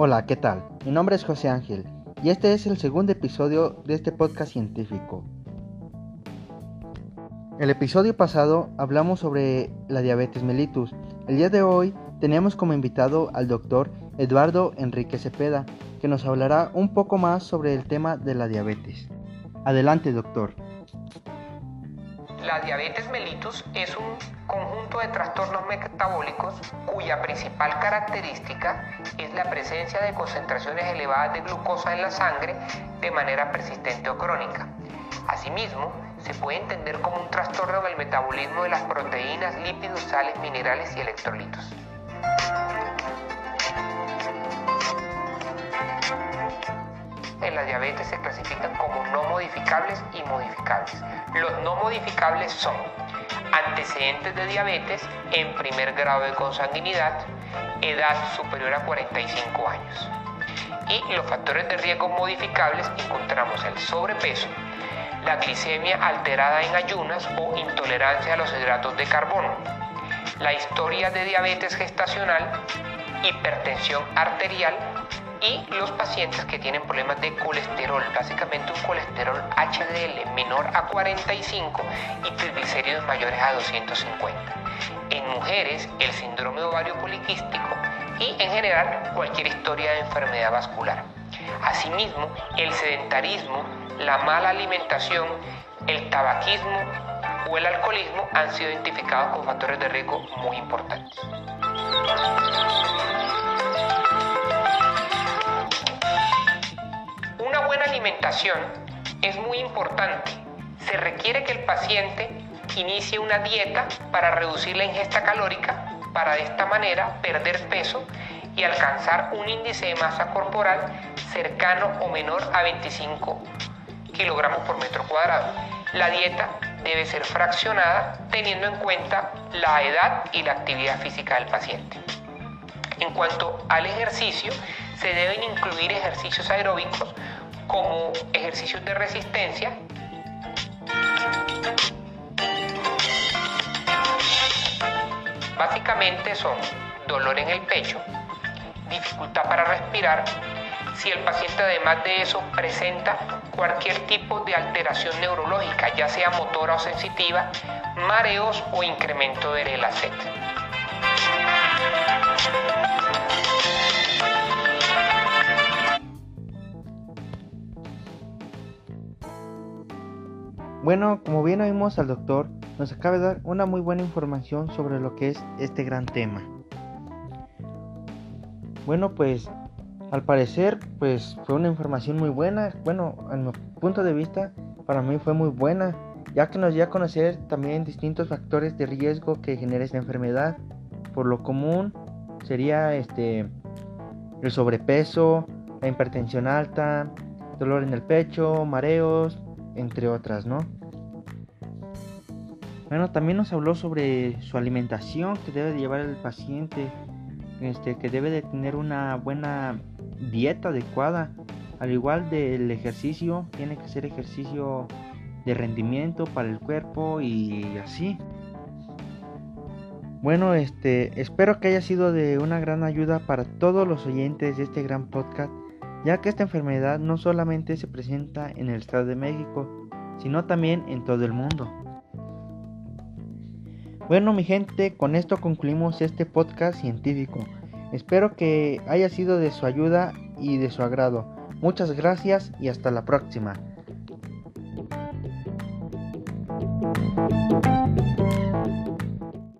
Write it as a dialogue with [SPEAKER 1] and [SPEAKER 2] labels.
[SPEAKER 1] Hola, ¿qué tal? Mi nombre es José Ángel y este es el segundo episodio de este podcast científico. El episodio pasado hablamos sobre la diabetes mellitus. El día de hoy tenemos como invitado al doctor Eduardo Enrique Cepeda, que nos hablará un poco más sobre el tema de la diabetes. Adelante, doctor.
[SPEAKER 2] La diabetes mellitus es un conjunto de trastornos metabólicos cuya principal característica es la presencia de concentraciones elevadas de glucosa en la sangre de manera persistente o crónica. Asimismo, se puede entender como un trastorno del metabolismo de las proteínas, lípidos, sales, minerales y electrolitos. En la diabetes se clasifican y modificables. Los no modificables son antecedentes de diabetes en primer grado de consanguinidad, edad superior a 45 años. Y los factores de riesgo modificables encontramos el sobrepeso, la glicemia alterada en ayunas o intolerancia a los hidratos de carbono, la historia de diabetes gestacional, hipertensión arterial y los pacientes que tienen problemas de colesterol, básicamente un colesterol HDL menor a 45 y triglicéridos mayores a 250. En mujeres, el síndrome ovario poliquístico y en general cualquier historia de enfermedad vascular. Asimismo, el sedentarismo, la mala alimentación, el tabaquismo o el alcoholismo han sido identificados como factores de riesgo muy importantes. Alimentación es muy importante. Se requiere que el paciente inicie una dieta para reducir la ingesta calórica para de esta manera perder peso y alcanzar un índice de masa corporal cercano o menor a 25 kilogramos por metro cuadrado. La dieta debe ser fraccionada teniendo en cuenta la edad y la actividad física del paciente. En cuanto al ejercicio, se deben incluir ejercicios aeróbicos como ejercicios de resistencia, Básicamente son dolor en el pecho, dificultad para respirar, si el paciente además de eso presenta cualquier tipo de alteración neurológica, ya sea motora o sensitiva, mareos o incremento del ELACET.
[SPEAKER 1] Bueno, como bien oímos al doctor, nos acaba de dar una muy buena información sobre lo que es este gran tema. Bueno, pues al parecer, pues fue una información muy buena. Bueno, a mi punto de vista, para mí fue muy buena, ya que nos dio a conocer también distintos factores de riesgo que genera esta enfermedad. Por lo común sería este el sobrepeso, la hipertensión alta, dolor en el pecho, mareos, entre otras, ¿no? Bueno, también nos habló sobre su alimentación que debe de llevar el paciente, este, que debe de tener una buena dieta adecuada, al igual del ejercicio, tiene que ser ejercicio de rendimiento para el cuerpo y así. Bueno, este, espero que haya sido de una gran ayuda para todos los oyentes de este gran podcast, ya que esta enfermedad no solamente se presenta en el Estado de México, sino también en todo el mundo. Bueno mi gente, con esto concluimos este podcast científico. Espero que haya sido de su ayuda y de su agrado. Muchas gracias y hasta la próxima.